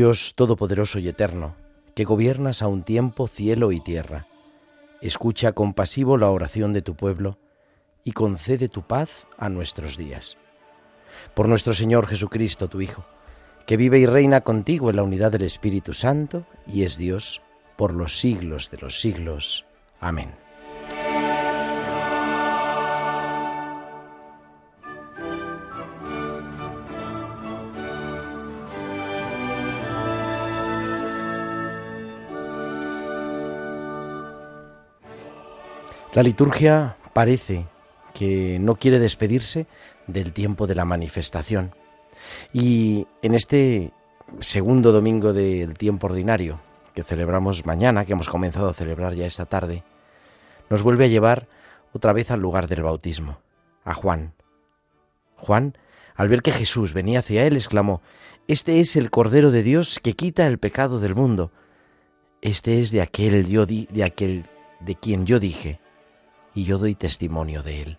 Dios Todopoderoso y Eterno, que gobiernas a un tiempo cielo y tierra, escucha compasivo la oración de tu pueblo y concede tu paz a nuestros días. Por nuestro Señor Jesucristo, tu Hijo, que vive y reina contigo en la unidad del Espíritu Santo y es Dios por los siglos de los siglos. Amén. La liturgia parece que no quiere despedirse del tiempo de la manifestación. Y en este segundo domingo del tiempo ordinario que celebramos mañana, que hemos comenzado a celebrar ya esta tarde, nos vuelve a llevar otra vez al lugar del bautismo, a Juan. Juan, al ver que Jesús venía hacia él, exclamó, Este es el Cordero de Dios que quita el pecado del mundo. Este es de aquel yo di, de aquel de quien yo dije, y yo doy testimonio de él.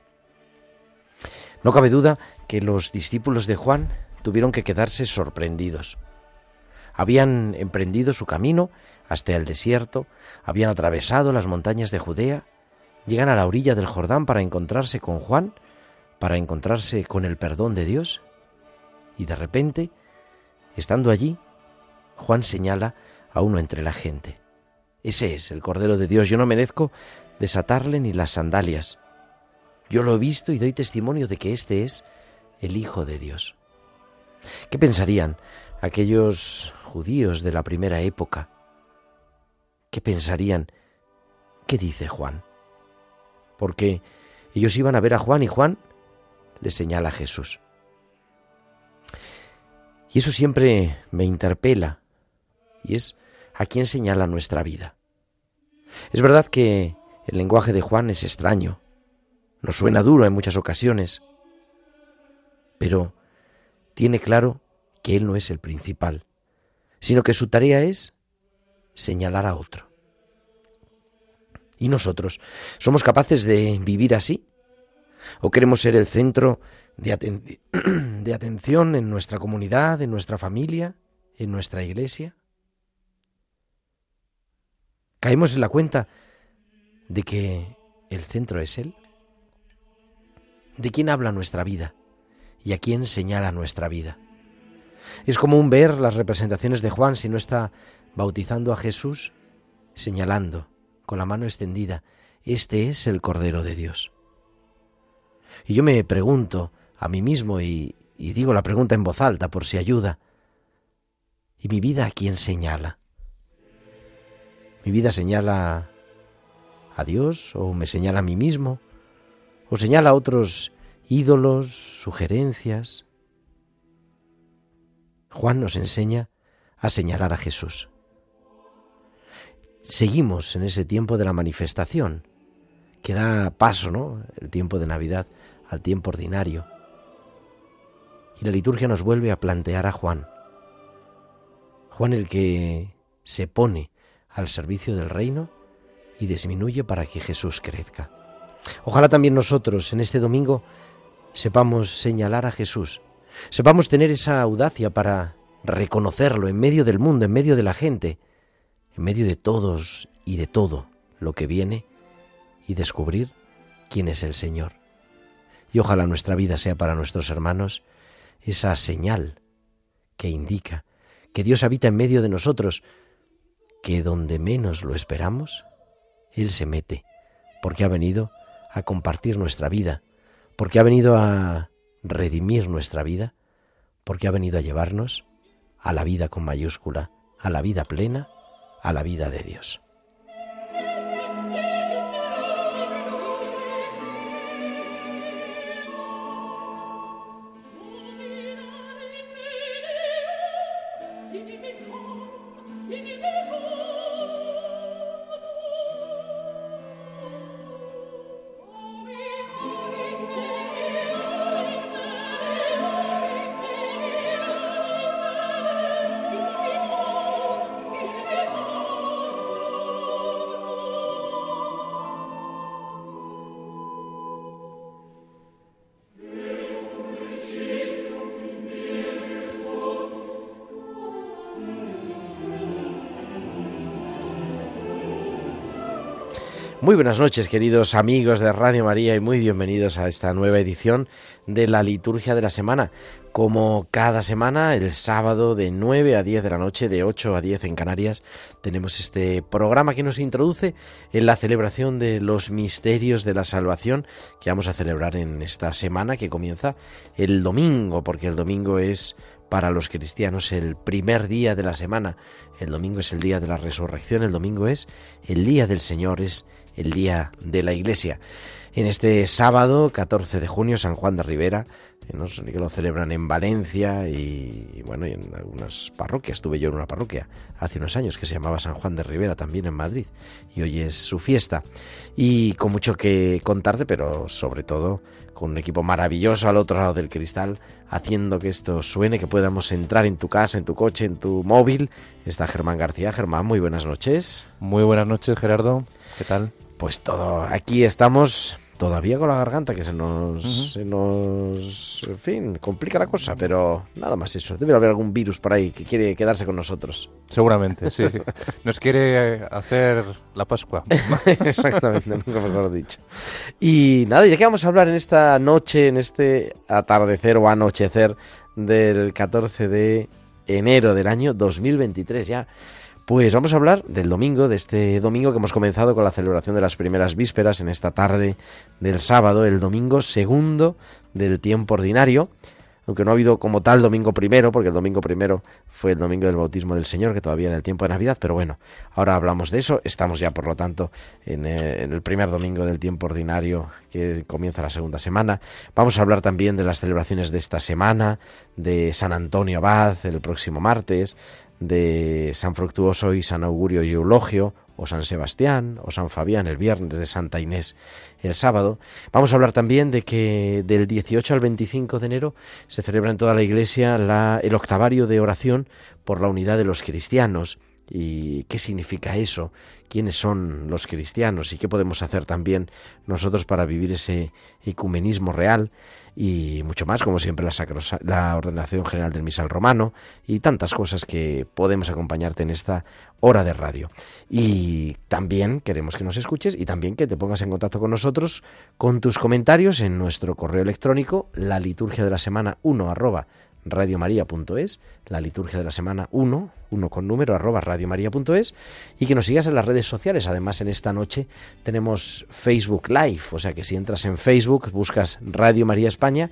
No cabe duda que los discípulos de Juan tuvieron que quedarse sorprendidos. Habían emprendido su camino hasta el desierto, habían atravesado las montañas de Judea, llegan a la orilla del Jordán para encontrarse con Juan, para encontrarse con el perdón de Dios, y de repente, estando allí, Juan señala a uno entre la gente. Ese es el Cordero de Dios. Yo no merezco desatarle ni las sandalias. Yo lo he visto y doy testimonio de que este es el Hijo de Dios. ¿Qué pensarían aquellos judíos de la primera época? ¿Qué pensarían? ¿Qué dice Juan? Porque ellos iban a ver a Juan y Juan les señala a Jesús. Y eso siempre me interpela, y es a quién señala nuestra vida. Es verdad que el lenguaje de Juan es extraño, nos suena duro en muchas ocasiones, pero tiene claro que Él no es el principal, sino que su tarea es señalar a otro. ¿Y nosotros somos capaces de vivir así? ¿O queremos ser el centro de, de, atención en nuestra comunidad, en nuestra familia, en nuestra iglesia? ¿Caemos en la cuenta de que el centro es Él? ¿De quién habla nuestra vida? ¿Y a quién señala nuestra vida? Es común ver las representaciones de Juan si no está bautizando a Jesús, señalando con la mano extendida, este es el Cordero de Dios. Y yo me pregunto a mí mismo y, y digo la pregunta en voz alta por si ayuda, ¿y mi vida a quién señala? Mi vida señala a Dios o me señala a mí mismo o señala a otros ídolos, sugerencias. Juan nos enseña a señalar a Jesús. Seguimos en ese tiempo de la manifestación, que da paso, ¿no? El tiempo de Navidad al tiempo ordinario. Y la liturgia nos vuelve a plantear a Juan. Juan el que se pone al servicio del reino y disminuye para que Jesús crezca. Ojalá también nosotros en este domingo sepamos señalar a Jesús, sepamos tener esa audacia para reconocerlo en medio del mundo, en medio de la gente, en medio de todos y de todo lo que viene y descubrir quién es el Señor. Y ojalá nuestra vida sea para nuestros hermanos esa señal que indica que Dios habita en medio de nosotros, que donde menos lo esperamos, él se mete, porque ha venido a compartir nuestra vida, porque ha venido a redimir nuestra vida, porque ha venido a llevarnos a la vida con mayúscula, a la vida plena, a la vida de Dios. Muy buenas noches, queridos amigos de Radio María, y muy bienvenidos a esta nueva edición de la liturgia de la semana. Como cada semana, el sábado de 9 a 10 de la noche, de 8 a 10 en Canarias, tenemos este programa que nos introduce en la celebración de los misterios de la salvación que vamos a celebrar en esta semana que comienza el domingo, porque el domingo es para los cristianos el primer día de la semana. El domingo es el día de la resurrección, el domingo es el día del Señor, es el Día de la Iglesia. En este sábado, 14 de junio, San Juan de Rivera, que lo celebran en Valencia y, bueno, y en algunas parroquias. Estuve yo en una parroquia hace unos años que se llamaba San Juan de Rivera, también en Madrid, y hoy es su fiesta. Y con mucho que contarte, pero sobre todo con un equipo maravilloso al otro lado del cristal, haciendo que esto suene, que podamos entrar en tu casa, en tu coche, en tu móvil. Está Germán García. Germán, muy buenas noches. Muy buenas noches, Gerardo. ¿Qué tal? Pues todo, aquí estamos todavía con la garganta que se nos, se nos, en fin, complica la cosa, pero nada más eso. Debe haber algún virus por ahí que quiere quedarse con nosotros. Seguramente, sí, sí. Nos quiere hacer la Pascua. Exactamente, nunca mejor dicho. Y nada, ¿y de qué vamos a hablar en esta noche, en este atardecer o anochecer del 14 de enero del año 2023 ya? Pues vamos a hablar del domingo, de este domingo que hemos comenzado con la celebración de las primeras vísperas en esta tarde del sábado, el domingo segundo del tiempo ordinario, aunque no ha habido como tal domingo primero, porque el domingo primero fue el domingo del bautismo del Señor, que todavía era el tiempo de Navidad, pero bueno, ahora hablamos de eso, estamos ya por lo tanto en, eh, el primer domingo del tiempo ordinario que comienza la segunda semana. Vamos a hablar también de las celebraciones de esta semana, de San Antonio Abad el próximo martes, de San Fructuoso y San Augurio y Eulogio, o San Sebastián, o San Fabián el viernes, de Santa Inés el sábado. Vamos a hablar también de que del 18 al 25 de enero se celebra en toda la Iglesia la, el octavario de oración por la unidad de los cristianos. ¿Y qué significa eso? ¿Quiénes son los cristianos? ¿Y qué podemos hacer también nosotros para vivir ese ecumenismo real? Y mucho más, como siempre la, la ordenación general del misal romano y tantas cosas que podemos acompañarte en esta hora de radio. Y también queremos que nos escuches y también que te pongas en contacto con nosotros con tus comentarios en nuestro correo electrónico, la liturgia de la semana 1 arroba radiomaria.es, la liturgia de la semana 1, 1 con número, arroba radiomaria.es, y que nos sigas en las redes sociales. Además, en esta noche tenemos Facebook Live, o sea que si entras en Facebook, buscas Radio María España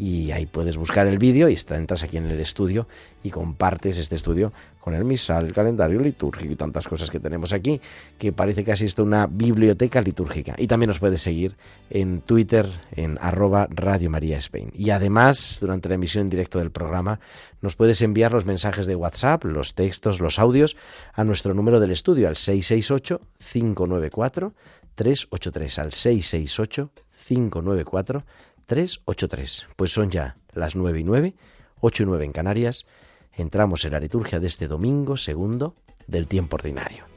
y ahí puedes buscar el vídeo y entras aquí en el estudio y compartes este estudio con el misal, el calendario litúrgico y tantas cosas que tenemos aquí, que parece que esto una biblioteca litúrgica. Y también nos puedes seguir en Twitter en arroba Radio María Spain. Y además, durante la emisión en directo del programa, nos puedes enviar los mensajes de WhatsApp, los textos, los audios a nuestro número del estudio al 668 594 383 al 668 594 383. Pues son ya las 9 y 9, 8 y 9 en Canarias. Entramos en la liturgia de este domingo segundo del tiempo ordinario.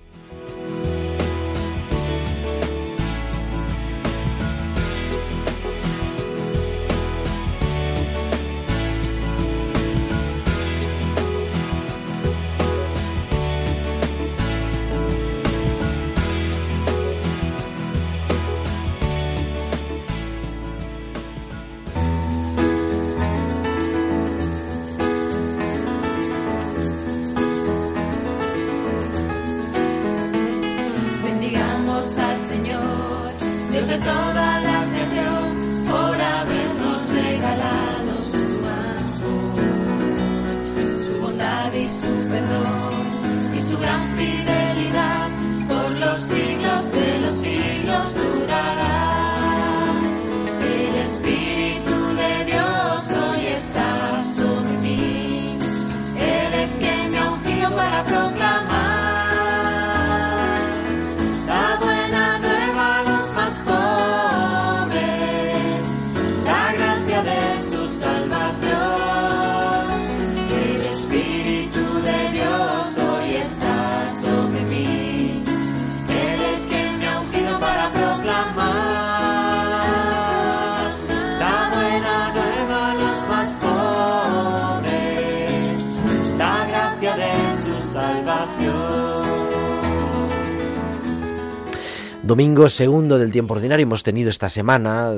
Domingo segundo del tiempo ordinario hemos tenido esta semana,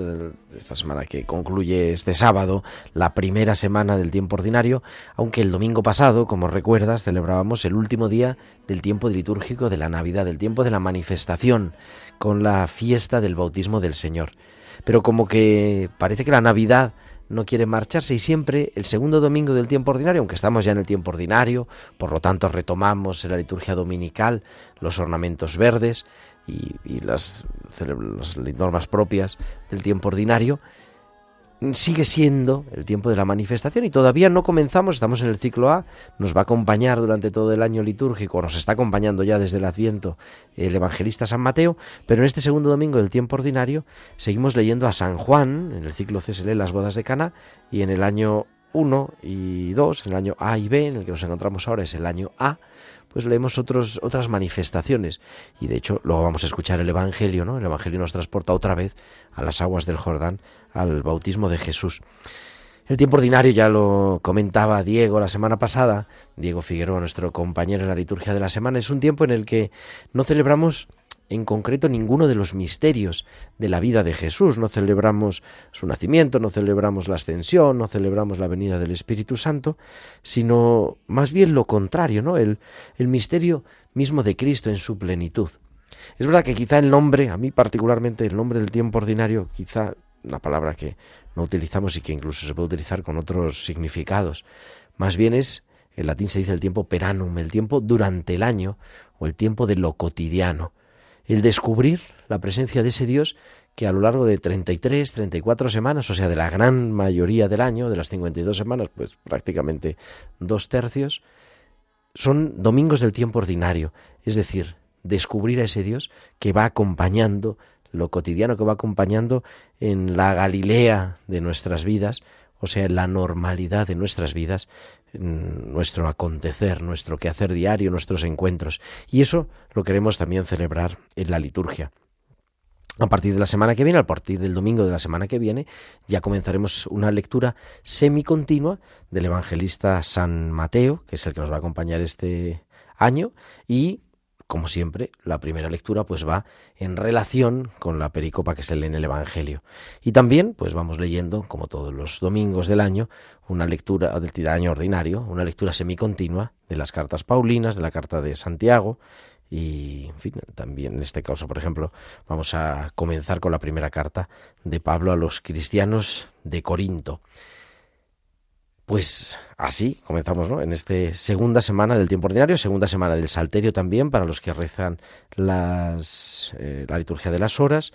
esta semana que concluye este sábado, la primera semana del tiempo ordinario, aunque el domingo pasado, como recuerdas, celebrábamos el último día del tiempo litúrgico de la Navidad, del tiempo de la manifestación, con la fiesta del bautismo del Señor. Pero como que parece que la Navidad no quiere marcharse y siempre el segundo domingo del tiempo ordinario, aunque estamos ya en el tiempo ordinario, por lo tanto retomamos en la liturgia dominical los ornamentos verdes y, las, normas propias del tiempo ordinario, sigue siendo el tiempo de la manifestación y todavía no comenzamos, estamos en el ciclo A, nos va a acompañar durante todo el año litúrgico, nos está acompañando ya desde el Adviento el evangelista San Mateo, pero en este segundo domingo del tiempo ordinario seguimos leyendo a San Juan, en el ciclo C se lee las bodas de Cana y en el año 1 y 2, en el año A y B, en el que nos encontramos ahora es el año A, pues leemos otras manifestaciones. Y de hecho, luego vamos a escuchar el Evangelio, ¿no? El Evangelio nos transporta otra vez a las aguas del Jordán, al bautismo de Jesús. El tiempo ordinario ya lo comentaba Diego la semana pasada, Diego Figueroa, nuestro compañero en la liturgia de la semana, es un tiempo en el que no celebramos en concreto ninguno de los misterios de la vida de Jesús. No celebramos su nacimiento, no celebramos la ascensión, no celebramos la venida del Espíritu Santo, sino más bien lo contrario, ¿no? El, el misterio mismo de Cristo en su plenitud. Es verdad que quizá el nombre, a mí particularmente el nombre del tiempo ordinario, quizá una palabra que no utilizamos y que incluso se puede utilizar con otros significados, más bien es, en latín se dice el tiempo peranum, el tiempo durante el año o el tiempo de lo cotidiano el descubrir la presencia de ese Dios que a lo largo de 33, 34 semanas, o sea, de la gran mayoría del año, de las 52 semanas, pues prácticamente dos tercios, son domingos del tiempo ordinario, es decir, descubrir a ese Dios que va acompañando lo cotidiano, que va acompañando en la Galilea de nuestras vidas, o sea, en la normalidad de nuestras vidas, nuestro acontecer, nuestro quehacer diario, nuestros encuentros. Y eso lo queremos también celebrar en la liturgia. A partir de la semana que viene, a partir del domingo de la semana que viene, ya comenzaremos una lectura semicontinua del evangelista San Mateo, que es el que nos va a acompañar este año, y como siempre, la primera lectura pues va en relación con la pericopa que se lee en el Evangelio. Y también pues vamos leyendo, como todos los domingos del año, una lectura del año ordinario, una lectura semicontinua de las cartas paulinas, de la carta de Santiago, y, en fin, también en este caso, por ejemplo, vamos a comenzar con la primera carta de Pablo a los cristianos de Corinto. Pues así comenzamos, ¿no? En esta segunda semana del tiempo ordinario, segunda semana del Salterio también, para los que rezan las, eh, la liturgia de las horas,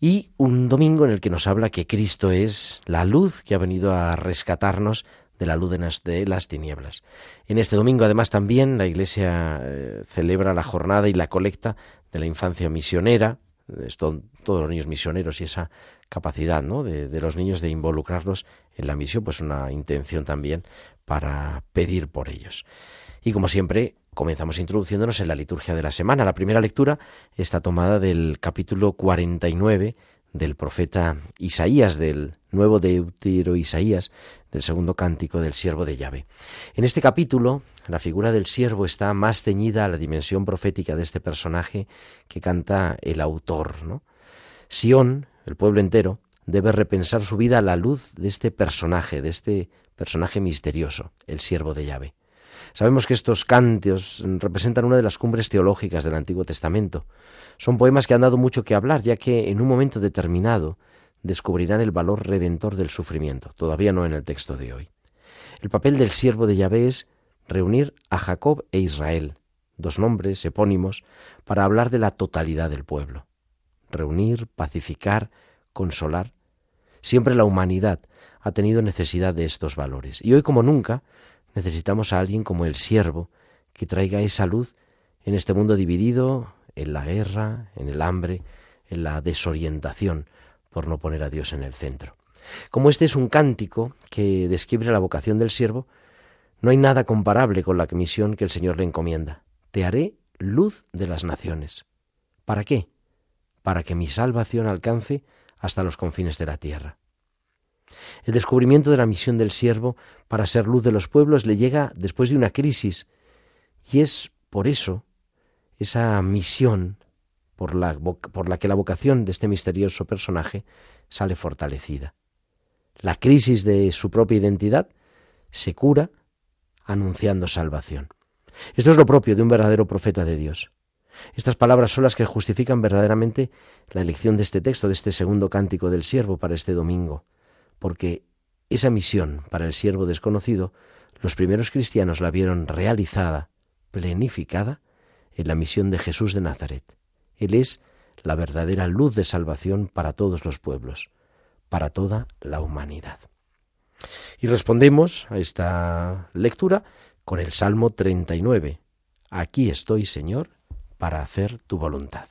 y un domingo en el que nos habla que Cristo es la luz que ha venido a rescatarnos de la luz de las, tinieblas. En este domingo, además, también la Iglesia eh, celebra la jornada y la colecta de la infancia misionera, esto, todos los niños misioneros y esa capacidad ¿no? de, de, los niños de involucrarlos en la misión, pues una intención también para pedir por ellos. Y como siempre, comenzamos introduciéndonos en la liturgia de la semana. La primera lectura está tomada del capítulo 49 del profeta Isaías, del nuevo Deutero Isaías, del segundo cántico del siervo de Yahvé. En este capítulo, la figura del siervo está más ceñida a la dimensión profética de este personaje que canta el autor. Sión, el pueblo entero, debe repensar su vida a la luz de este personaje, de este personaje misterioso, el siervo de Yahvé. Sabemos que estos cantos representan una de las cumbres teológicas del Antiguo Testamento. Son poemas que han dado mucho que hablar, ya que en un momento determinado descubrirán el valor redentor del sufrimiento, todavía no en el texto de hoy. El papel del siervo de Yahvé es reunir a Jacob e Israel, dos nombres epónimos, para hablar de la totalidad del pueblo. Reunir, pacificar, consolar. Siempre la humanidad ha tenido necesidad de estos valores. Y hoy como nunca necesitamos a alguien como el siervo que traiga esa luz en este mundo dividido en la guerra, en el hambre, en la desorientación, por no poner a Dios en el centro. Como este es un cántico que describe la vocación del siervo, no hay nada comparable con la misión que el Señor le encomienda. Te haré luz de las naciones. ¿Para qué? Para que mi salvación alcance hasta los confines de la tierra. El descubrimiento de la misión del siervo para ser luz de los pueblos le llega después de una crisis, y es por eso esa misión por la, por la que la vocación de este misterioso personaje sale fortalecida. La crisis de su propia identidad se cura anunciando salvación. Esto es lo propio de un verdadero profeta de Dios. Estas palabras son las que justifican verdaderamente la elección de este texto, de este segundo cántico del siervo para este domingo, porque esa misión para el siervo desconocido, los primeros cristianos la vieron realizada, plenificada, en la misión de Jesús de Nazaret. Él es la verdadera luz de salvación para todos los pueblos, para toda la humanidad. Y respondemos a esta lectura con el Salmo 39. Aquí estoy, Señor, para hacer tu voluntad.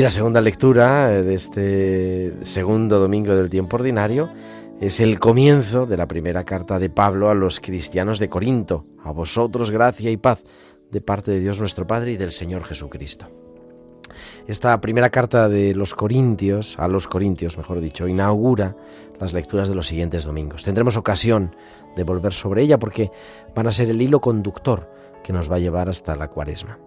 Y la segunda lectura eh, de este segundo domingo del tiempo ordinario es el comienzo de la primera carta de Pablo a los cristianos de Corinto. A vosotros gracia y paz de parte de Dios nuestro Padre y del Señor Jesucristo. Esta primera carta de los Corintios, a los Corintios, mejor dicho, inaugura las lecturas de los siguientes domingos. Tendremos ocasión de volver sobre ella porque van a ser el hilo conductor que nos va a llevar hasta la cuaresma.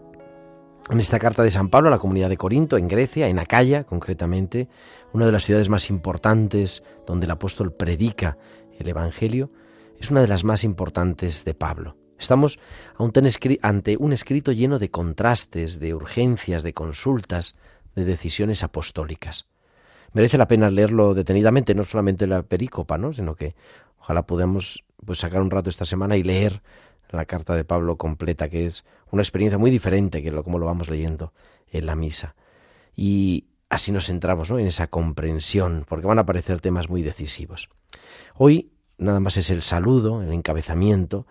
En esta carta de San Pablo a la comunidad de Corinto, en Grecia, en Acaya concretamente, una de las ciudades más importantes donde el apóstol predica el Evangelio, es una de las más importantes de Pablo. Estamos ante un escrito lleno de contrastes, de urgencias, de consultas, de decisiones apostólicas. Merece la pena leerlo detenidamente, no solamente la perícopa, ¿no? sino que ojalá podamos pues, sacar un rato esta semana y leer la carta de Pablo completa, que es una experiencia muy diferente que lo, como lo vamos leyendo en la misa. Y así nos centramos en esa comprensión, porque van a aparecer temas muy decisivos. Hoy nada más es el saludo, el encabezamiento,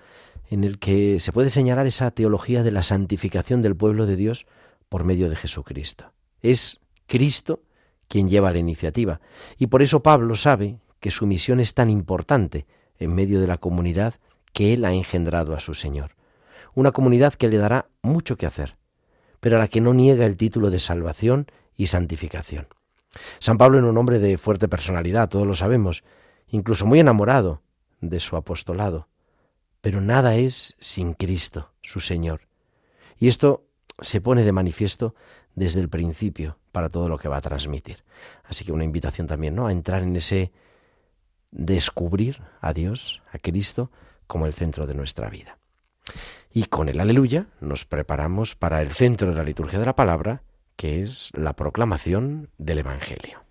en el que se puede señalar esa teología de la santificación del pueblo de Dios por medio de Jesucristo. Es Cristo quien lleva la iniciativa, y por eso Pablo sabe que su misión es tan importante en medio de la comunidad que Él ha engendrado a su Señor. Una comunidad que le dará mucho que hacer, pero a la que no niega el título de salvación y santificación. San Pablo era un hombre de fuerte personalidad, todos lo sabemos, incluso muy enamorado de su apostolado. Pero nada es sin Cristo, su Señor. Y esto se pone de manifiesto desde el principio para todo lo que va a transmitir. Así que una invitación también, ¿no? A entrar en ese descubrir a Dios, a Cristo, como el centro de nuestra vida. Y con el aleluya nos preparamos para el centro de la liturgia de la palabra, que es la proclamación del Evangelio.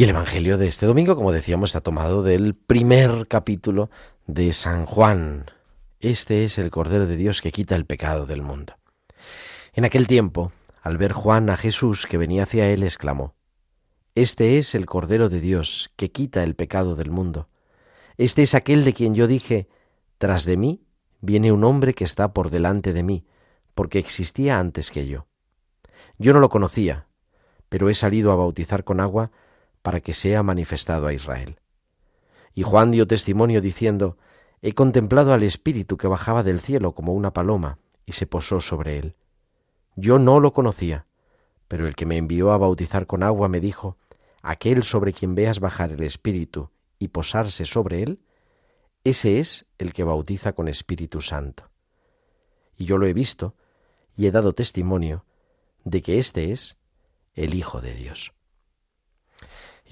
Y el Evangelio de este domingo, como decíamos, está tomado del primer capítulo de San Juan. Este es el Cordero de Dios que quita el pecado del mundo. En aquel tiempo, al ver Juan a Jesús que venía hacia él, exclamó, Este es el Cordero de Dios que quita el pecado del mundo. Este es aquel de quien yo dije, Tras de mí viene un hombre que está por delante de mí, porque existía antes que yo. Yo no lo conocía, pero he salido a bautizar con agua para que sea manifestado a Israel. Y Juan dio testimonio diciendo, He contemplado al Espíritu que bajaba del cielo como una paloma y se posó sobre él. Yo no lo conocía, pero el que me envió a bautizar con agua me dijo, Aquel sobre quien veas bajar el Espíritu y posarse sobre él, ese es el que bautiza con Espíritu Santo. Y yo lo he visto y he dado testimonio de que éste es el Hijo de Dios.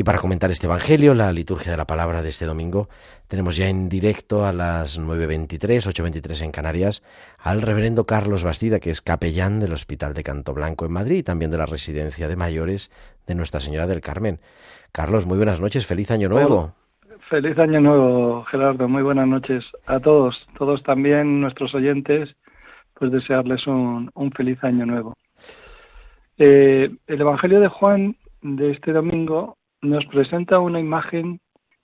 Y para comentar este Evangelio, la liturgia de la palabra de este domingo, tenemos ya en directo a las 9.23, 8.23 en Canarias, al reverendo Carlos Bastida, que es capellán del Hospital de Canto Blanco en Madrid y también de la residencia de mayores de Nuestra Señora del Carmen. Carlos, muy buenas noches, feliz año nuevo. Feliz año nuevo, Gerardo, muy buenas noches a todos, todos también nuestros oyentes, pues desearles un, feliz año nuevo. Eh, el Evangelio de Juan de este domingo nos presenta una imagen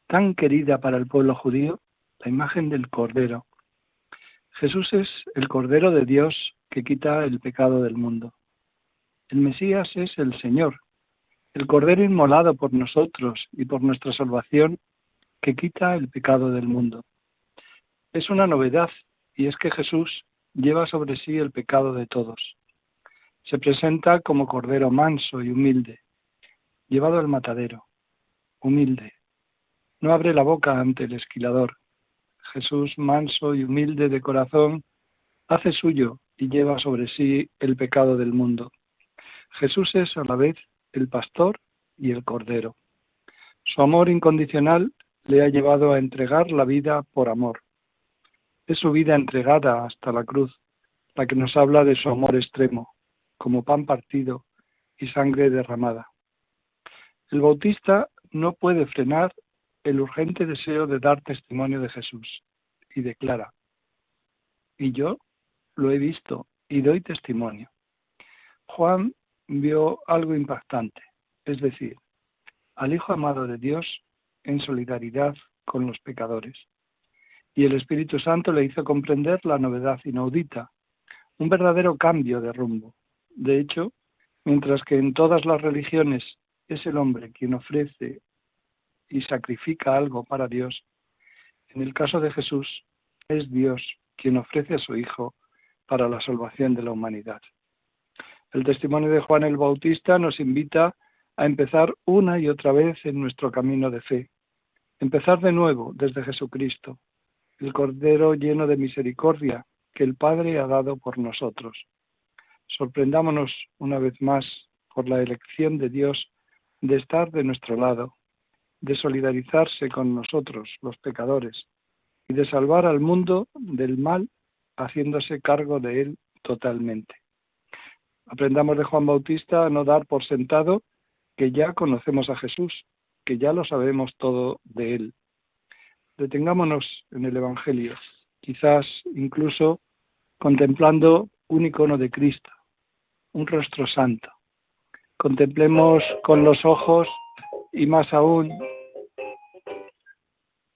tan querida para el pueblo judío, la imagen del Cordero. Jesús es el Cordero de Dios que quita el pecado del mundo. El Mesías es el Señor, el Cordero inmolado por nosotros y por nuestra salvación que quita el pecado del mundo. Es una novedad y es que Jesús lleva sobre sí el pecado de todos. Se presenta como Cordero manso y humilde, llevado al matadero, humilde. No abre la boca ante el esquilador. Jesús, manso y humilde de corazón, hace suyo y lleva sobre sí el pecado del mundo. Jesús es a la vez el pastor y el cordero. Su amor incondicional le ha llevado a entregar la vida por amor. Es su vida entregada hasta la cruz, la que nos habla de su amor extremo, como pan partido y sangre derramada. El Bautista no puede frenar el urgente deseo de dar testimonio de Jesús y declara, y yo lo he visto y doy testimonio. Juan vio algo impactante, es decir, al Hijo amado de Dios en solidaridad con los pecadores. Y el Espíritu Santo le hizo comprender la novedad inaudita, un verdadero cambio de rumbo. De hecho, mientras que en todas las religiones es el hombre quien ofrece y sacrifica algo para Dios. En el caso de Jesús, es Dios quien ofrece a su Hijo para la salvación de la humanidad. El testimonio de Juan el Bautista nos invita a empezar una y otra vez en nuestro camino de fe, empezar de nuevo desde Jesucristo, el Cordero lleno de misericordia que el Padre ha dado por nosotros. Sorprendámonos una vez más por la elección de Dios de estar de nuestro lado, de solidarizarse con nosotros, los pecadores, y de salvar al mundo del mal haciéndose cargo de él totalmente. Aprendamos de Juan Bautista a no dar por sentado que ya conocemos a Jesús, que ya lo sabemos todo de él. Detengámonos en el Evangelio, quizás incluso contemplando un icono de Cristo, un rostro santo. Contemplemos con los ojos y más aún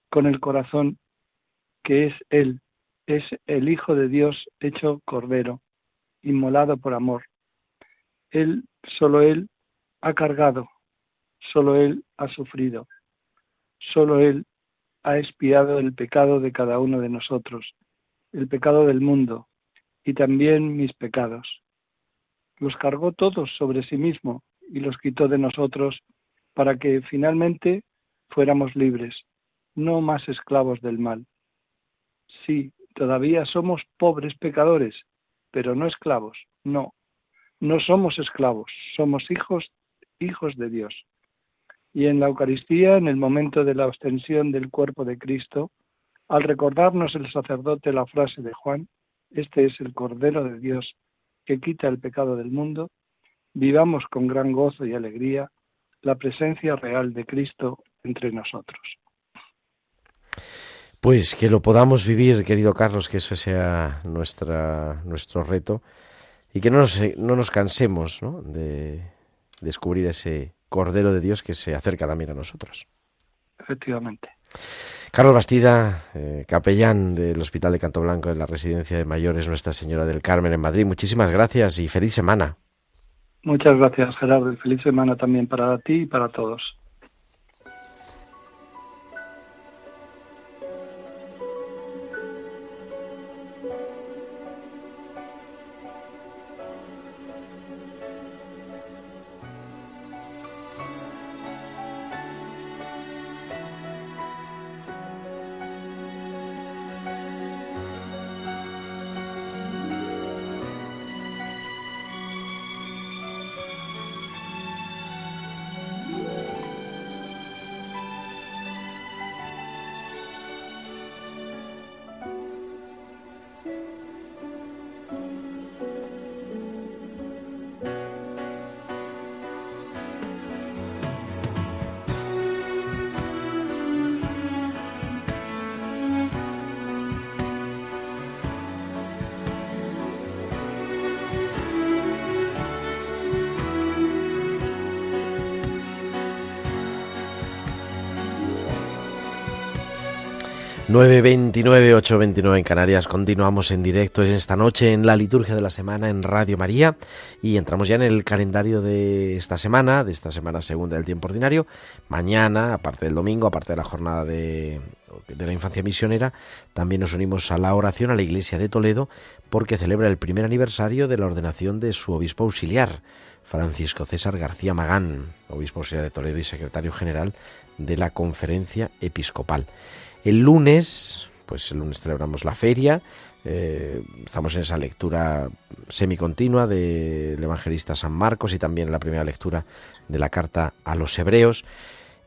con el corazón que es Él, es el Hijo de Dios hecho Cordero, inmolado por amor. Él, solo Él, ha cargado, solo Él ha sufrido, solo Él ha expiado el pecado de cada uno de nosotros, el pecado del mundo y también mis pecados. Los cargó todos sobre sí mismo y los quitó de nosotros para que finalmente fuéramos libres, no más esclavos del mal. Sí, todavía somos pobres pecadores, pero no esclavos, no. No somos esclavos, somos hijos, hijos de Dios. Y en la Eucaristía, en el momento de la ostensión del cuerpo de Cristo, al recordarnos el sacerdote la frase de Juan, este es el Cordero de Dios que quita el pecado del mundo, vivamos con gran gozo y alegría la presencia real de Cristo entre nosotros. Pues que lo podamos vivir, querido Carlos, que eso sea nuestra, nuestro reto y que no nos, no nos cansemos ¿no? de descubrir ese Cordero de Dios que se acerca también a nosotros. Efectivamente. Carlos Bastida, eh, capellán del Hospital de Canto Blanco en la Residencia de Mayores Nuestra Señora del Carmen en Madrid. Muchísimas gracias y feliz semana. Muchas gracias, Gerardo, y feliz semana también para ti y para todos. 9.29, 8.29 en Canarias. Continuamos en directo esta noche en la liturgia de la semana en Radio María y entramos ya en el calendario de esta semana, de esta semana segunda del tiempo ordinario. Mañana, aparte del domingo, aparte de la jornada de, de la infancia misionera, también nos unimos a la oración a la iglesia de Toledo porque celebra el primer aniversario de la ordenación de su obispo auxiliar. Francisco César García Magán, obispo auxiliar de Toledo y secretario general de la Conferencia Episcopal. El lunes, pues el lunes celebramos la feria, eh, estamos en esa lectura semicontinua del evangelista San Marcos y también la primera lectura de la carta a los hebreos.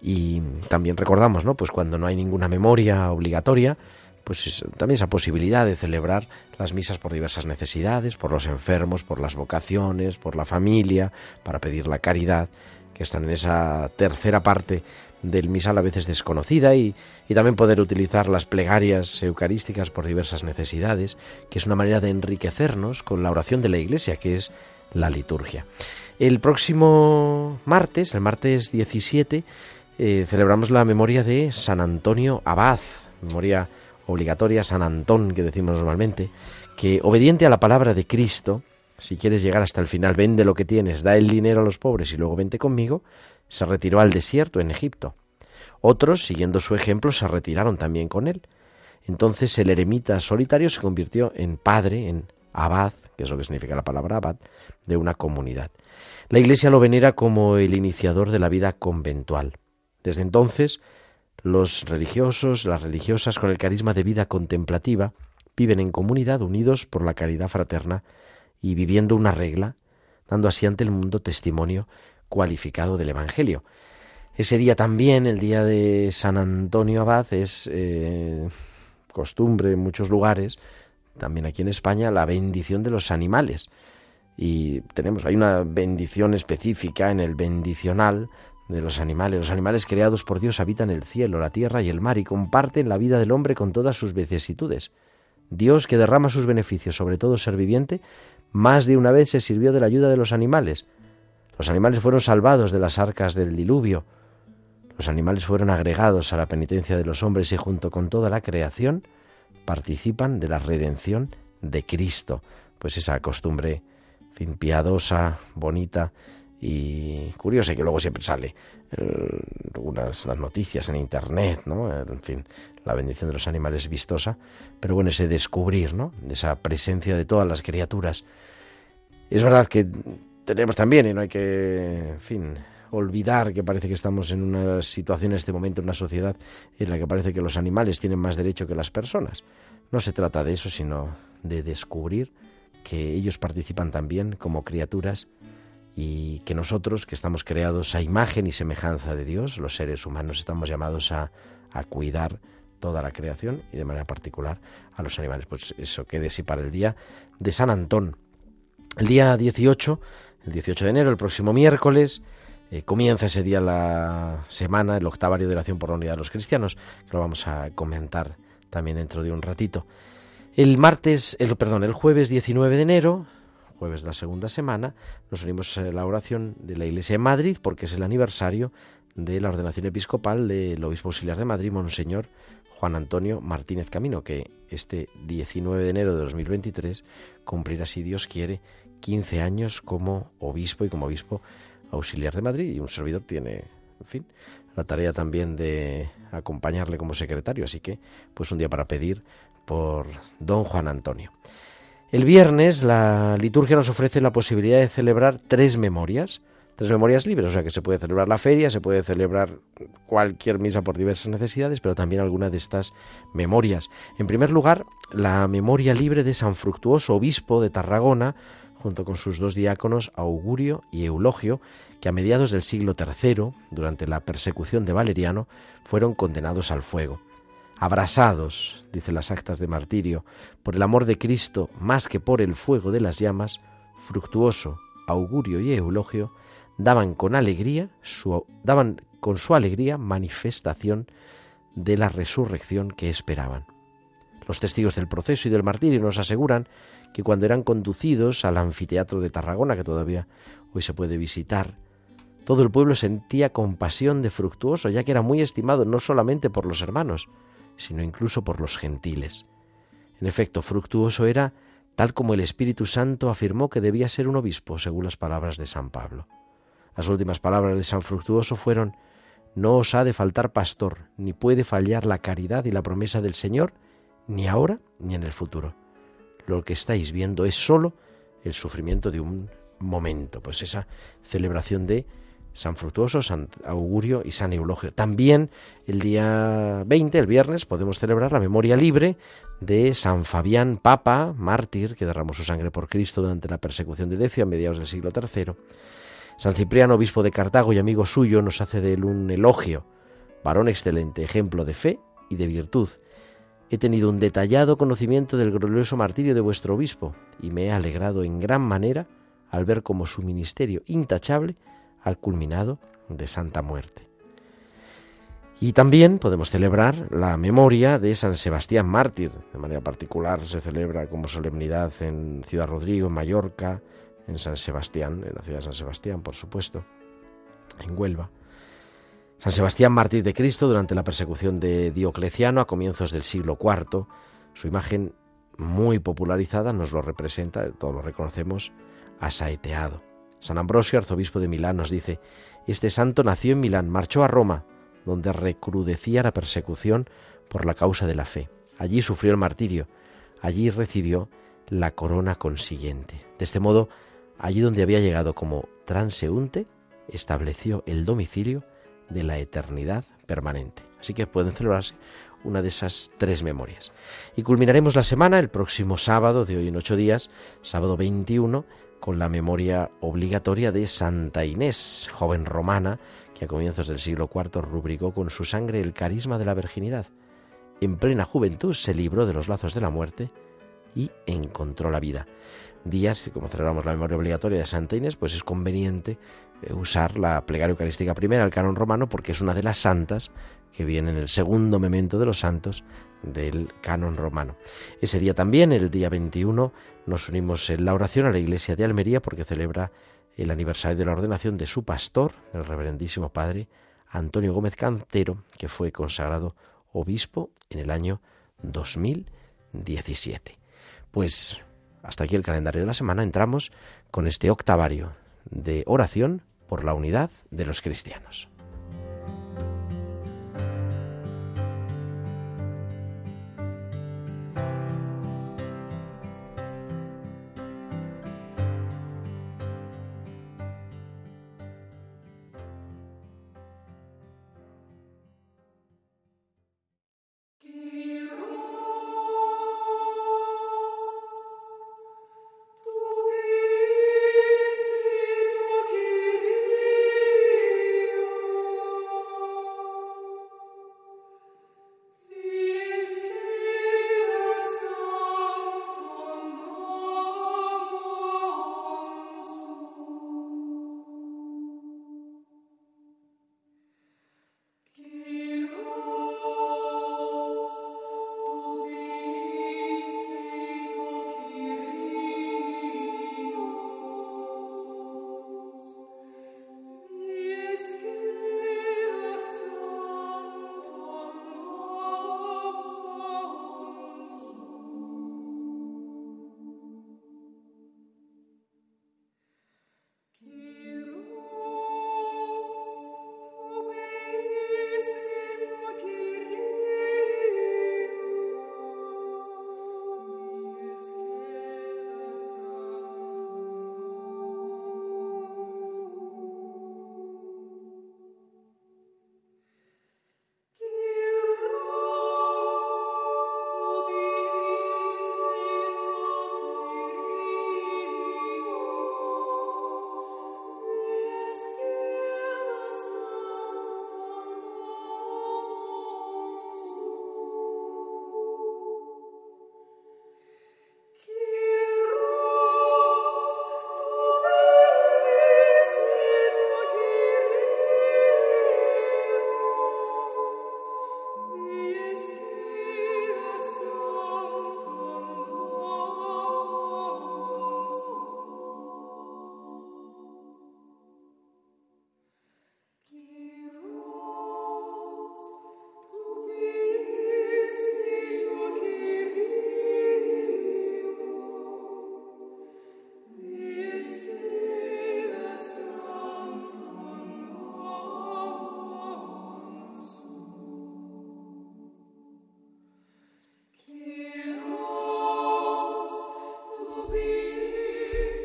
Y también recordamos, ¿no? Pues cuando no hay ninguna memoria obligatoria, pues también esa posibilidad de celebrar las misas por diversas necesidades, por los enfermos, por las vocaciones, por la familia, para pedir la caridad, que están en esa tercera parte del misal a veces desconocida y, y, también poder utilizar las plegarias eucarísticas por diversas necesidades, que es una manera de enriquecernos con la oración de la Iglesia, que es la liturgia. El próximo martes, el martes 17, eh, celebramos la memoria de San Antonio Abad, memoria obligatoria San Antón que decimos normalmente, que obediente a la palabra de Cristo, si quieres llegar hasta el final, vende lo que tienes, da el dinero a los pobres y luego vente conmigo, se retiró al desierto en Egipto. Otros, siguiendo su ejemplo, se retiraron también con él. Entonces el eremita solitario se convirtió en padre, en abad, que es lo que significa la palabra abad, de una comunidad. La Iglesia lo venera como el iniciador de la vida conventual. Desde entonces, los religiosos, las religiosas con el carisma de vida contemplativa, viven en comunidad unidos por la caridad fraterna y viviendo una regla, dando así ante el mundo testimonio cualificado del Evangelio. Ese día también, el día de San Antonio Abad, es eh, costumbre en muchos lugares, también aquí en España, la bendición de los animales. Y tenemos, hay una bendición específica en el bendicional de los animales. Los animales creados por Dios habitan el cielo, la tierra y el mar y comparten la vida del hombre con todas sus vicisitudes. Dios, que derrama sus beneficios sobre todo ser viviente, más de una vez se sirvió de la ayuda de los animales. Los animales fueron salvados de las arcas del diluvio. Los animales fueron agregados a la penitencia de los hombres y junto con toda la creación participan de la redención de Cristo. Pues esa costumbre fin, piadosa, bonita y curiosa, que luego siempre sale en algunas las noticias en internet, ¿no? En fin, la bendición de los animales vistosa, pero bueno, ese descubrir, ¿no? Esa presencia de todas las criaturas. Es verdad que tenemos también, y no hay que, en fin, olvidar que parece que estamos en una situación en este momento, en una sociedad en la que parece que los animales tienen más derecho que las personas. No se trata de eso, sino de descubrir que ellos participan también como criaturas y que nosotros, que estamos creados a imagen y semejanza de Dios, los seres humanos, estamos llamados a, a cuidar toda la creación y de manera particular a los animales. Pues eso quede así para el día de San Antón. El día 18, el 18 de enero, el próximo miércoles, eh, comienza ese día la semana, el octavario de oración por la unidad de los cristianos, que lo vamos a comentar también dentro de un ratito. El martes, el, perdón, el jueves 19 de enero, jueves de la segunda semana, nos unimos a la oración de la Iglesia de Madrid porque es el aniversario de la ordenación episcopal del obispo auxiliar de Madrid, Monseñor Juan Antonio Martínez Camino, que este 19 de enero de 2023 cumplirá, si Dios quiere, 15 años como obispo y como obispo auxiliar de Madrid y un servidor tiene, en fin, la tarea también de acompañarle como secretario, así que pues un día para pedir por don Juan Antonio. El viernes la liturgia nos ofrece la posibilidad de celebrar tres memorias, tres memorias libres, o sea que se puede celebrar la feria, se puede celebrar cualquier misa por diversas necesidades, pero también alguna de estas memorias. En primer lugar, la memoria libre de San Fructuoso, obispo de Tarragona, junto con sus dos diáconos Augurio y Eulogio, que a mediados del siglo III, durante la persecución de Valeriano, fueron condenados al fuego. Abrasados, dice las actas de martirio, por el amor de Cristo más que por el fuego de las llamas, Fructuoso, Augurio y Eulogio daban con alegría su, daban con su alegría manifestación de la resurrección que esperaban. Los testigos del proceso y del martirio nos aseguran que cuando eran conducidos al anfiteatro de Tarragona, que todavía hoy se puede visitar, todo el pueblo sentía compasión de Fructuoso, ya que era muy estimado no solamente por los hermanos, sino incluso por los gentiles. En efecto, Fructuoso era tal como el Espíritu Santo afirmó que debía ser un obispo, según las palabras de San Pablo. Las últimas palabras de San Fructuoso fueron No os ha de faltar pastor, ni puede fallar la caridad y la promesa del Señor, ni ahora ni en el futuro lo que estáis viendo es solo el sufrimiento de un momento. Pues esa celebración de San Fructuoso, San Augurio y San Eulogio. También el día 20, el viernes, podemos celebrar la memoria libre de San Fabián, Papa, mártir, que derramó su sangre por Cristo durante la persecución de Decio a mediados del siglo III. San Cipriano, obispo de Cartago y amigo suyo, nos hace de él un elogio, varón excelente, ejemplo de fe y de virtud, He tenido un detallado conocimiento del glorioso martirio de vuestro obispo y me he alegrado en gran manera al ver cómo su ministerio intachable ha culminado de santa muerte. Y también podemos celebrar la memoria de San Sebastián mártir. De manera particular se celebra como solemnidad en Ciudad Rodrigo, en Mallorca, en San Sebastián, en la ciudad de San Sebastián, por supuesto, en Huelva. San Sebastián mártir de Cristo durante la persecución de Diocleciano a comienzos del siglo IV, su imagen muy popularizada nos lo representa, todos lo reconocemos, asaeteado. San Ambrosio, arzobispo de Milán, nos dice, este santo nació en Milán, marchó a Roma, donde recrudecía la persecución por la causa de la fe. Allí sufrió el martirio, allí recibió la corona consiguiente. De este modo, allí donde había llegado como transeúnte, estableció el domicilio de la eternidad permanente. Así que pueden celebrarse una de esas tres memorias. Y culminaremos la semana el próximo sábado, de hoy en ocho días, sábado 21, con la memoria obligatoria de Santa Inés, joven romana, que a comienzos del siglo IV rubricó con su sangre el carisma de la virginidad. En plena juventud se libró de los lazos de la muerte y encontró la vida. Días, como celebramos la memoria obligatoria de Santa Inés, pues es conveniente usar la plegaria eucarística primera, el canon romano, porque es una de las santas que viene en el segundo memento de los santos del canon romano. Ese día también, el día 21, nos unimos en la oración a la iglesia de Almería porque celebra el aniversario de la ordenación de su pastor, el reverendísimo padre Antonio Gómez Cantero, que fue consagrado obispo en el año 2017. Pues hasta aquí el calendario de la semana, entramos con este octavario de oración por la unidad de los cristianos.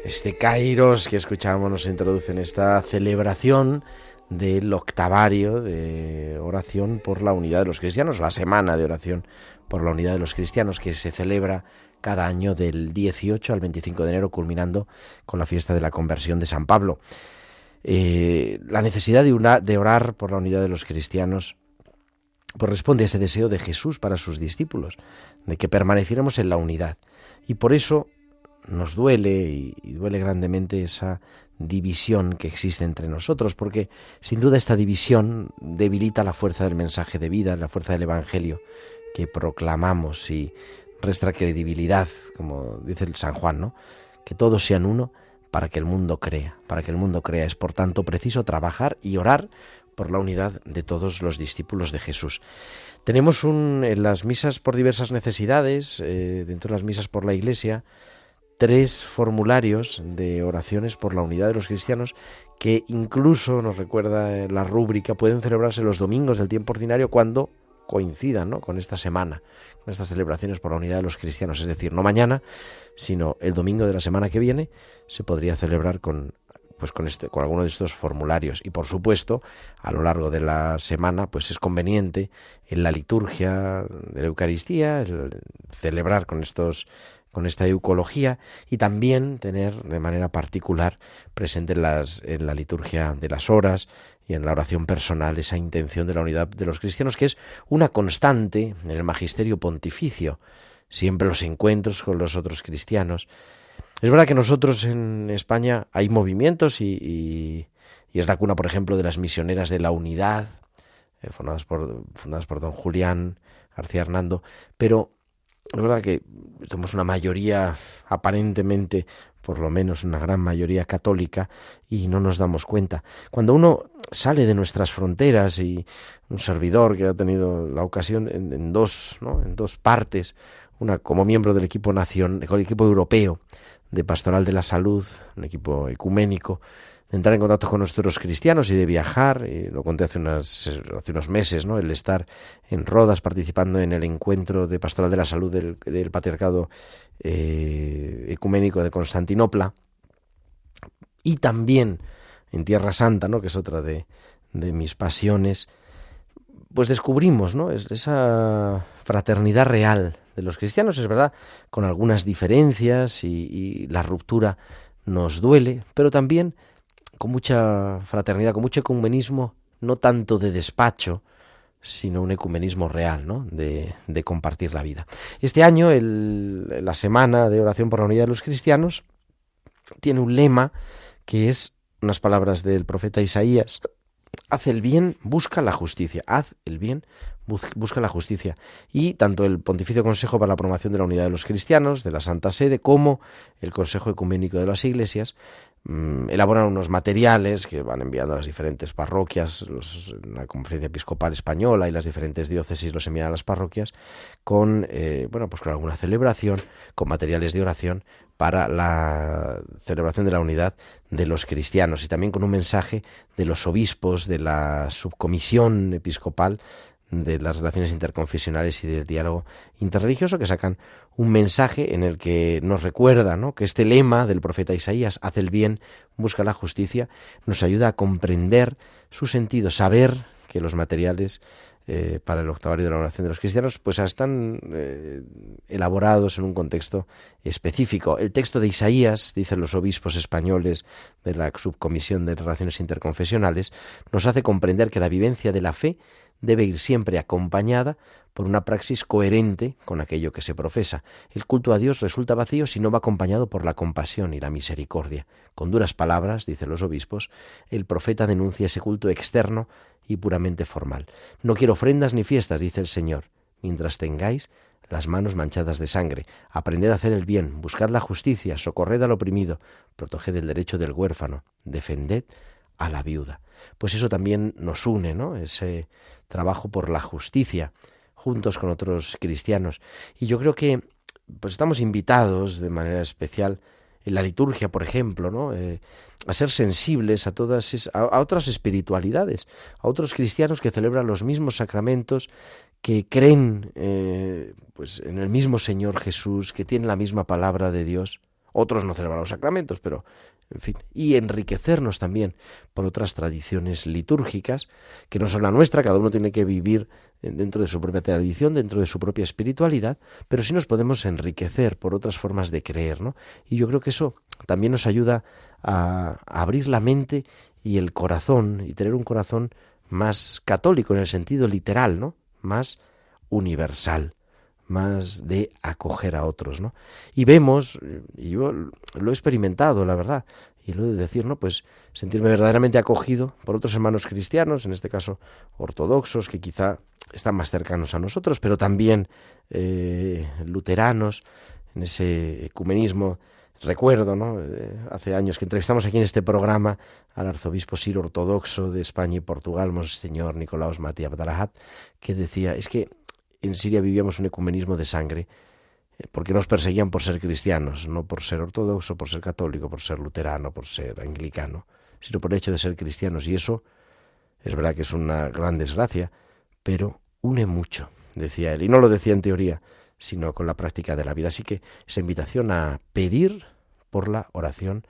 Este Kairos que escuchamos nos introduce en esta celebración del octavario de oración por la unidad de los cristianos, la semana de oración por la unidad de los cristianos que se celebra cada año del 18 al 25 de enero, culminando con la fiesta de la conversión de San Pablo. Eh, la necesidad de, orar por la unidad de los cristianos pues responde a ese deseo de Jesús para sus discípulos, de que permaneciéramos en la unidad. Y por eso nos duele y, duele grandemente esa división que existe entre nosotros, porque sin duda esta división debilita la fuerza del mensaje de vida, la fuerza del Evangelio que proclamamos y resta credibilidad, como dice el San Juan, ¿no? Que todos sean uno para que el mundo crea, para que el mundo crea. Es por tanto preciso trabajar y orar por la unidad de todos los discípulos de Jesús. Tenemos un, en las misas por diversas necesidades, eh, dentro de las misas por la Iglesia, tres formularios de oraciones por la unidad de los cristianos que incluso nos recuerda la rúbrica pueden celebrarse los domingos del tiempo ordinario cuando coincidan ¿no? con esta semana, con estas celebraciones por la unidad de los cristianos. Es decir, no mañana, sino el domingo de la semana que viene se podría celebrar con pues con este con alguno de estos formularios y por supuesto a lo largo de la semana pues es conveniente en la liturgia de la Eucaristía celebrar con estos con esta eucología y también tener de manera particular presente en, las, en la liturgia de las horas y en la oración personal esa intención de la unidad de los cristianos que es una constante en el magisterio pontificio, siempre los encuentros con los otros cristianos. Es verdad que nosotros en España hay movimientos y, es la cuna, por ejemplo, de las misioneras de la unidad, eh, fundadas, por, fundadas por don Julián García Hernando, pero es verdad que somos una mayoría aparentemente, por lo menos una gran mayoría católica, y no nos damos cuenta. Cuando uno sale de nuestras fronteras y un servidor que ha tenido la ocasión en, dos, ¿no? en dos partes, una como miembro del equipo nación, del equipo europeo de pastoral de la salud, un equipo ecuménico, de entrar en contacto con nuestros cristianos y de viajar, lo conté hace, unos meses, ¿no? el estar en Rodas participando en el encuentro de Pastoral de la Salud del, Patriarcado eh, Ecuménico de Constantinopla, y también en Tierra Santa, ¿no? que es otra de, mis pasiones, pues descubrimos ¿no? esa fraternidad real de los cristianos, es verdad, con algunas diferencias y la ruptura nos duele, pero también con mucha fraternidad, con mucho ecumenismo, no tanto de despacho, sino un ecumenismo real, ¿no? De, de compartir la vida. Este año, la semana de oración por la unidad de los cristianos, tiene un lema que es unas palabras del profeta Isaías. Haz el bien, busca la justicia. Haz el bien, busca la justicia. Y tanto el Pontificio Consejo para la Promoción de la Unidad de los Cristianos, de la Santa Sede, como el Consejo Ecuménico de las Iglesias, elaboran unos materiales que van enviando a las diferentes parroquias, la Conferencia Episcopal Española y las diferentes diócesis los envían a las parroquias con, eh, bueno, pues con alguna celebración, con materiales de oración para la celebración de la unidad de los cristianos y también con un mensaje de los obispos de la subcomisión episcopal de las relaciones interconfesionales y del diálogo interreligioso que sacan un mensaje en el que nos recuerda ¿no? que este lema del profeta Isaías, hace el bien, busca la justicia, nos ayuda a comprender su sentido, saber que los materiales eh, para el octavario de la oración de los cristianos pues están eh, elaborados en un contexto específico. El texto de Isaías, dicen los obispos españoles de la subcomisión de relaciones interconfesionales, nos hace comprender que la vivencia de la fe debe ir siempre acompañada por una praxis coherente con aquello que se profesa. El culto a Dios resulta vacío si no va acompañado por la compasión y la misericordia. Con duras palabras, dicen los obispos, el profeta denuncia ese culto externo y puramente formal. No quiero ofrendas ni fiestas, dice el Señor, mientras tengáis las manos manchadas de sangre. Aprended a hacer el bien, buscad la justicia, socorred al oprimido, proteged el derecho del huérfano, defended a la viuda. Pues eso también nos une, ¿no? Ese trabajo por la justicia juntos con otros cristianos. Y yo creo que pues estamos invitados de manera especial en la liturgia, por ejemplo, ¿no? Eh, a ser sensibles a todas a, otras espiritualidades, a otros cristianos que celebran los mismos sacramentos, que creen eh, pues en el mismo Señor Jesús, que tienen la misma palabra de Dios. Otros no celebran los sacramentos, pero en fin, y enriquecernos también por otras tradiciones litúrgicas que no son la nuestra, cada uno tiene que vivir dentro de su propia tradición, dentro de su propia espiritualidad, pero sí nos podemos enriquecer por otras formas de creer, ¿no? Y yo creo que eso también nos ayuda a, abrir la mente y el corazón y tener un corazón más católico en el sentido literal, ¿no? Más universal más de acoger a otros, ¿no? Y vemos, y yo lo he experimentado, la verdad, y lo de decir, ¿no? Pues sentirme verdaderamente acogido por otros hermanos cristianos, en este caso ortodoxos, que quizá están más cercanos a nosotros, pero también eh, luteranos, en ese ecumenismo. Recuerdo, ¿no? Eh, hace años que entrevistamos aquí en este programa al arzobispo siro ortodoxo de España y Portugal, Monseñor Nicolaos Matías Badarajat, que decía, es que en Siria vivíamos un ecumenismo de sangre, eh, porque nos perseguían por ser cristianos, no por ser ortodoxo, por ser católico, por ser luterano, por ser anglicano, sino por el hecho de ser cristianos. Y eso es verdad que es una gran desgracia, pero une mucho, decía él. Y no lo decía en teoría, sino con la práctica de la vida. Así que esa invitación a pedir por la oración,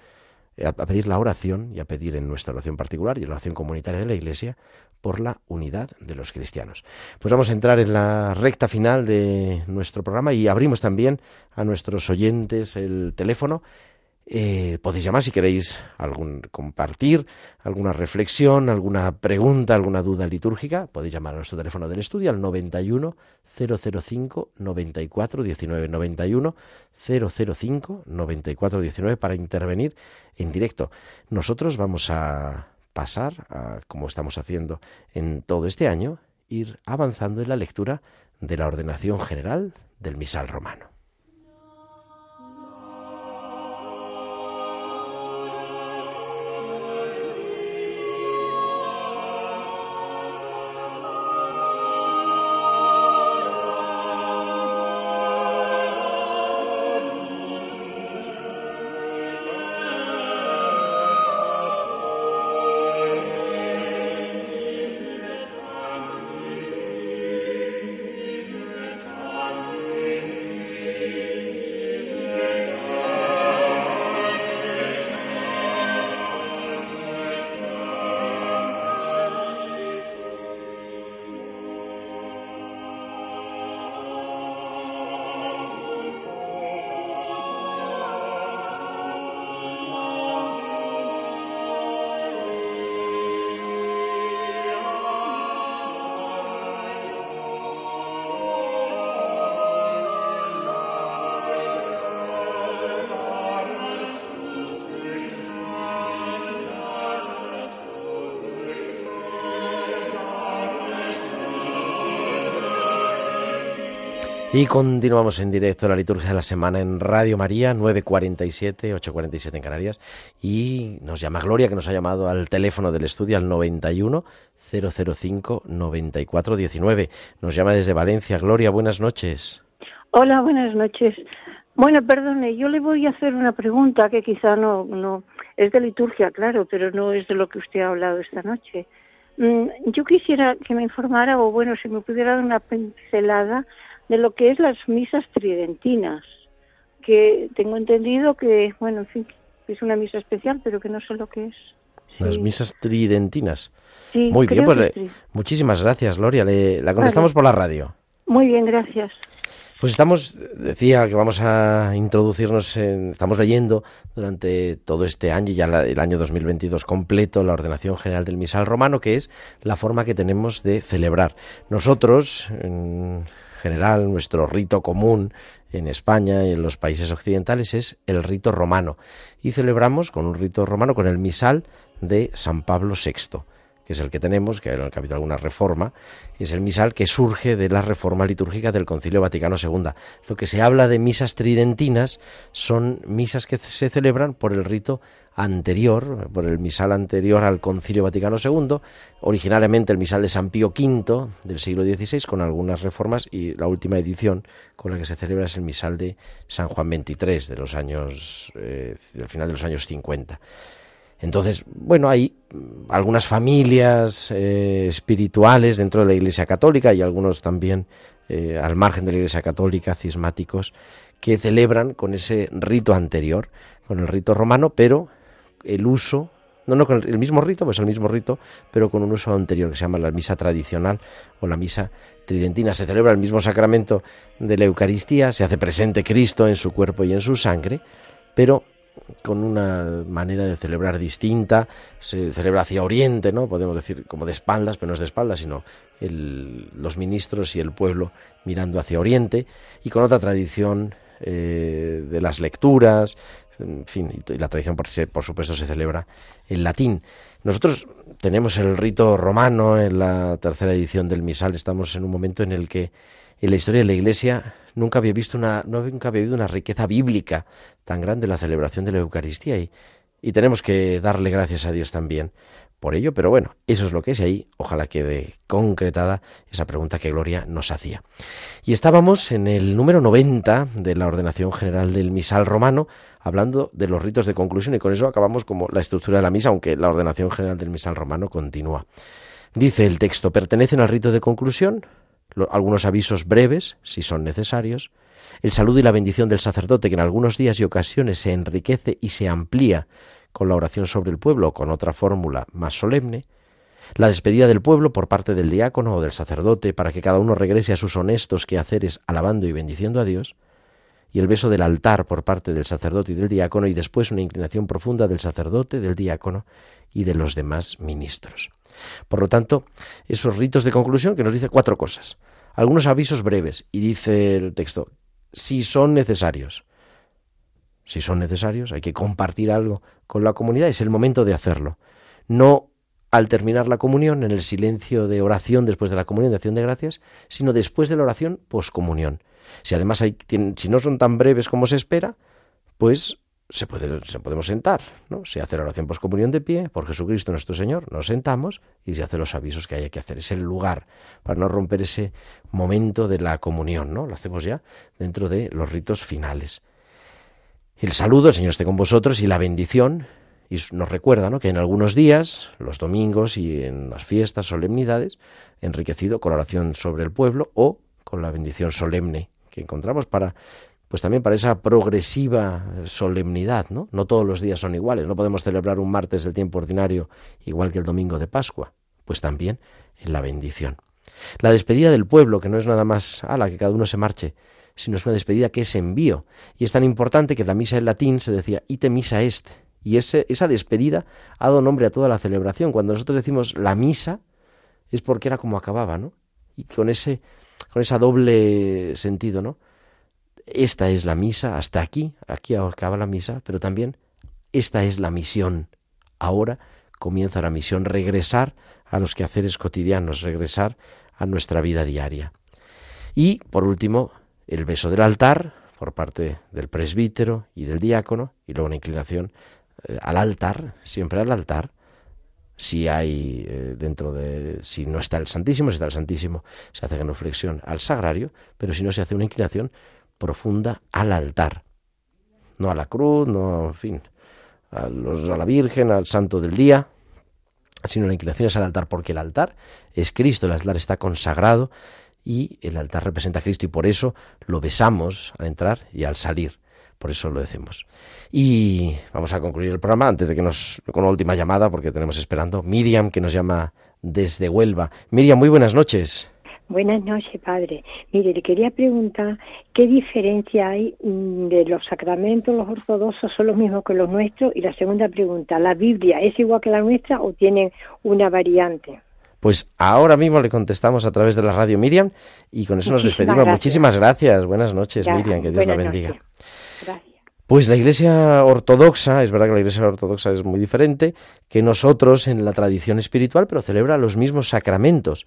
a pedir la oración y a pedir en nuestra oración particular y en la oración comunitaria de la Iglesia por la unidad de los cristianos. Pues vamos a entrar en la recta final de nuestro programa y abrimos también a nuestros oyentes el teléfono eh, podéis llamar si queréis algún, compartir alguna reflexión, alguna pregunta, alguna duda litúrgica. Podéis llamar a nuestro teléfono del estudio al 91 005 94 19 91 005 94 19 para intervenir en directo. Nosotros vamos a pasar, como estamos haciendo en todo este año, ir avanzando en la lectura de la ordenación general del misal romano. Y continuamos en directo la liturgia de la semana en Radio María, 9.47, 8.47 en Canarias. Y nos llama Gloria, que nos ha llamado al teléfono del estudio al 91 005 9419. Nos llama desde Valencia. Gloria, buenas noches. Hola, buenas noches. Bueno, perdone, yo le voy a hacer una pregunta que quizá no, no es de liturgia, claro, pero no es de lo que usted ha hablado esta noche. Mm, yo quisiera que me informara, o bueno, si me pudiera dar una pincelada de lo que es las misas tridentinas, que tengo entendido que, bueno, en fin, es una misa especial, pero que no sé lo que es. Las misas tridentinas. Muy bien, pues muchísimas gracias, Gloria. Le, la contestamos por la radio. Muy bien, gracias. Pues estamos, decía que vamos a introducirnos, en, estamos leyendo durante todo este año, ya el año 2022 completo, la ordenación general del misal romano, que es la forma que tenemos de celebrar. Nosotros, en, general, nuestro rito común en España y en los países occidentales es el rito romano. Y celebramos con un rito romano, con el misal de San Pablo VI que es el que tenemos, que en el capítulo alguna reforma, es el misal que surge de la reforma litúrgica del Concilio Vaticano II. Lo que se habla de misas tridentinas son misas que se celebran por el rito anterior, por el misal anterior al Concilio Vaticano II, originalmente el misal de San Pío V del siglo XVI, con algunas reformas, y la última edición con la que se celebra es el misal de San Juan XXIII, de los años, eh, del final de los años 50. Entonces, bueno, hay algunas familias eh, espirituales dentro de la Iglesia Católica y algunos también eh, al margen de la Iglesia Católica, cismáticos, que celebran con ese rito anterior, con el rito romano, pero el uso, no, no con el mismo rito, pues el mismo rito, pero con un uso anterior que se llama la misa tradicional o la misa tridentina. Se celebra el mismo sacramento de la Eucaristía, se hace presente Cristo en su cuerpo y en su sangre, pero con una manera de celebrar distinta, se celebra hacia Oriente, ¿no? Podemos decir como de espaldas, pero no es de espaldas, sino los ministros y el pueblo mirando hacia Oriente, y con otra tradición eh, de las lecturas, en fin, y la tradición por, por supuesto se celebra en latín. Nosotros tenemos el rito romano en la tercera edición del misal, estamos en un momento en el que en la historia de la Iglesia nunca había visto una, nunca había habido una riqueza bíblica tan grande la celebración de la Eucaristía y, y tenemos que darle gracias a Dios también por ello, pero bueno, eso es lo que es y ahí ojalá quede concretada esa pregunta que Gloria nos hacía. Y estábamos en el número 90 de la ordenación general del misal romano, hablando de los ritos de conclusión y con eso acabamos como la estructura de la misa, aunque la ordenación general del misal romano continúa. Dice el texto, pertenecen al rito de conclusión algunos avisos breves, si son necesarios, el saludo y la bendición del sacerdote, que en algunos días y ocasiones se enriquece y se amplía con la oración sobre el pueblo o con otra fórmula más solemne, la despedida del pueblo por parte del diácono o del sacerdote para que cada uno regrese a sus honestos quehaceres alabando y bendiciendo a Dios, y el beso del altar por parte del sacerdote y del diácono y después una inclinación profunda del sacerdote, del diácono y de los demás ministros. Por lo tanto, esos ritos de conclusión que nos dice cuatro cosas. Algunos avisos breves y dice el texto, si son necesarios. Si son necesarios, hay que compartir algo con la comunidad, es el momento de hacerlo. No al terminar la comunión, en el silencio de oración después de la comunión de acción de gracias, sino después de la oración poscomunión. Si además hay, si no son tan breves como se espera, pues se, puede, se podemos sentar, ¿no? Se hace la oración poscomunión de pie, por Jesucristo nuestro Señor, nos sentamos y se hace los avisos que hay que hacer. Es el lugar para no romper ese momento de la comunión, ¿no? Lo hacemos ya dentro de los ritos finales. El saludo, el Señor esté con vosotros, y la bendición, y nos recuerda ¿no? que en algunos días, los domingos y en las fiestas, solemnidades, enriquecido con oración sobre el pueblo o con la bendición solemne que encontramos para pues también para esa progresiva solemnidad, ¿no? No todos los días son iguales, no podemos celebrar un martes del tiempo ordinario igual que el domingo de Pascua, pues también en la bendición. La despedida del pueblo, que no es nada más a la que cada uno se marche, sino es una despedida que es envío, y es tan importante que en la misa en latín se decía ite misa est, y ese, esa despedida ha dado nombre a toda la celebración. Cuando nosotros decimos la misa, es porque era como acababa, ¿no? Y con ese, con esa doble sentido, ¿no? Esta es la misa, hasta aquí, aquí acaba la misa, pero también esta es la misión. Ahora comienza la misión, regresar a los quehaceres cotidianos, regresar a nuestra vida diaria. Y, por último, el beso del altar por parte del presbítero y del diácono, y luego una inclinación eh, al altar, siempre al altar, si hay eh, dentro de, si no está el Santísimo, si está el Santísimo, se hace genuflexión al sagrario, pero si no se hace una inclinación profunda al altar, no a la cruz, no, en fin, a, los, a la Virgen, al Santo del Día, sino la inclinación es al altar, porque el altar es Cristo, el altar está consagrado y el altar representa a Cristo y por eso lo besamos al entrar y al salir. Por eso lo decimos. Y vamos a concluir el programa antes de que nos con una última llamada porque tenemos esperando Miriam que nos llama desde Huelva. Miriam, muy buenas noches. Buenas noches, padre. Mire, le quería preguntar qué diferencia hay mm, de los sacramentos, los ortodoxos son los mismos que los nuestros. Y la segunda pregunta, ¿la Biblia es igual que la nuestra o tienen una variante? Pues ahora mismo le contestamos a través de la radio Miriam y con eso nos despedimos. Muchísimas gracias. Buenas noches, Miriam. Que Dios la bendiga. Gracias. Pues la Iglesia Ortodoxa, es verdad que la Iglesia Ortodoxa es muy diferente que nosotros en la tradición espiritual, pero celebra los mismos sacramentos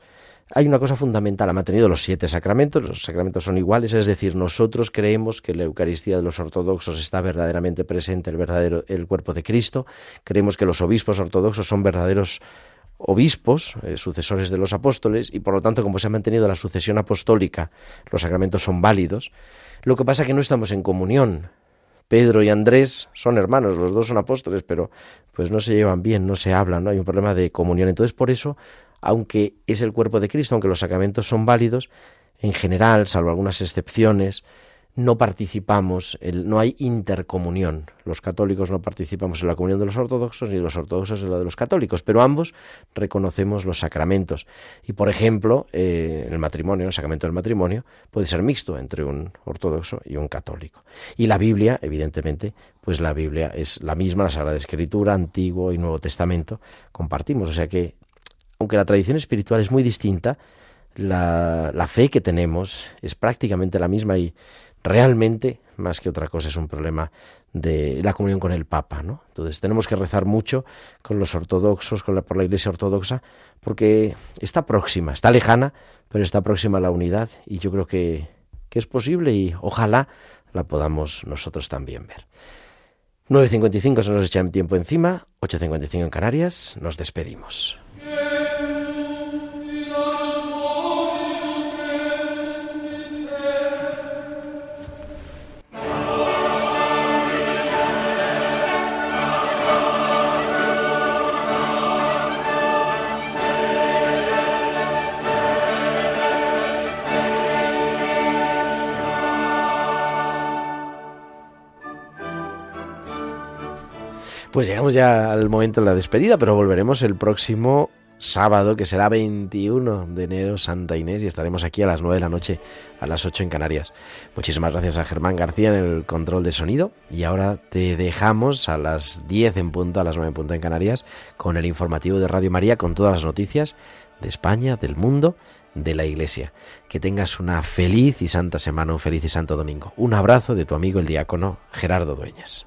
hay una cosa fundamental, ha mantenido los siete sacramentos, los sacramentos son iguales, es decir, nosotros creemos que la Eucaristía de los ortodoxos está verdaderamente presente, el verdadero el cuerpo de Cristo, creemos que los obispos ortodoxos son verdaderos obispos, eh, sucesores de los apóstoles, y por lo tanto, como se ha mantenido la sucesión apostólica, los sacramentos son válidos. Lo que pasa es que no estamos en comunión. Pedro y Andrés son hermanos, los dos son apóstoles, pero pues no se llevan bien, no se hablan, no hay un problema de comunión. Entonces, por eso aunque es el cuerpo de Cristo, aunque los sacramentos son válidos, en general, salvo algunas excepciones, no participamos, no hay intercomunión. Los católicos no participamos en la comunión de los ortodoxos ni los ortodoxos en la de los católicos, pero ambos reconocemos los sacramentos. Y por ejemplo, eh, el matrimonio, el sacramento del matrimonio, puede ser mixto entre un ortodoxo y un católico. Y la Biblia, evidentemente, pues la Biblia es la misma, la Sagrada Escritura, Antiguo y Nuevo Testamento, compartimos. O sea que aunque la tradición espiritual es muy distinta, la, fe que tenemos es prácticamente la misma y realmente, más que otra cosa, es un problema de la comunión con el Papa, ¿no? Entonces tenemos que rezar mucho con los ortodoxos, con la, por la Iglesia ortodoxa, porque está próxima, está lejana, pero está próxima a la unidad y yo creo que, que es posible y ojalá la podamos nosotros también ver. 9.55 se nos echa tiempo encima, 8.55 en Canarias, nos despedimos. Pues llegamos ya al momento de la despedida, pero volveremos el próximo sábado, que será 21 de enero, Santa Inés, y estaremos aquí a las 9 de la noche, a las 8 en Canarias. Muchísimas gracias a Germán García en el control de sonido, y ahora te dejamos a las 10 en punto, a las 9 en punto en Canarias, con el informativo de Radio María, con todas las noticias de España, del mundo, de la Iglesia. Que tengas una feliz y santa semana, un feliz y santo domingo. Un abrazo de tu amigo el diácono Gerardo Dueñas.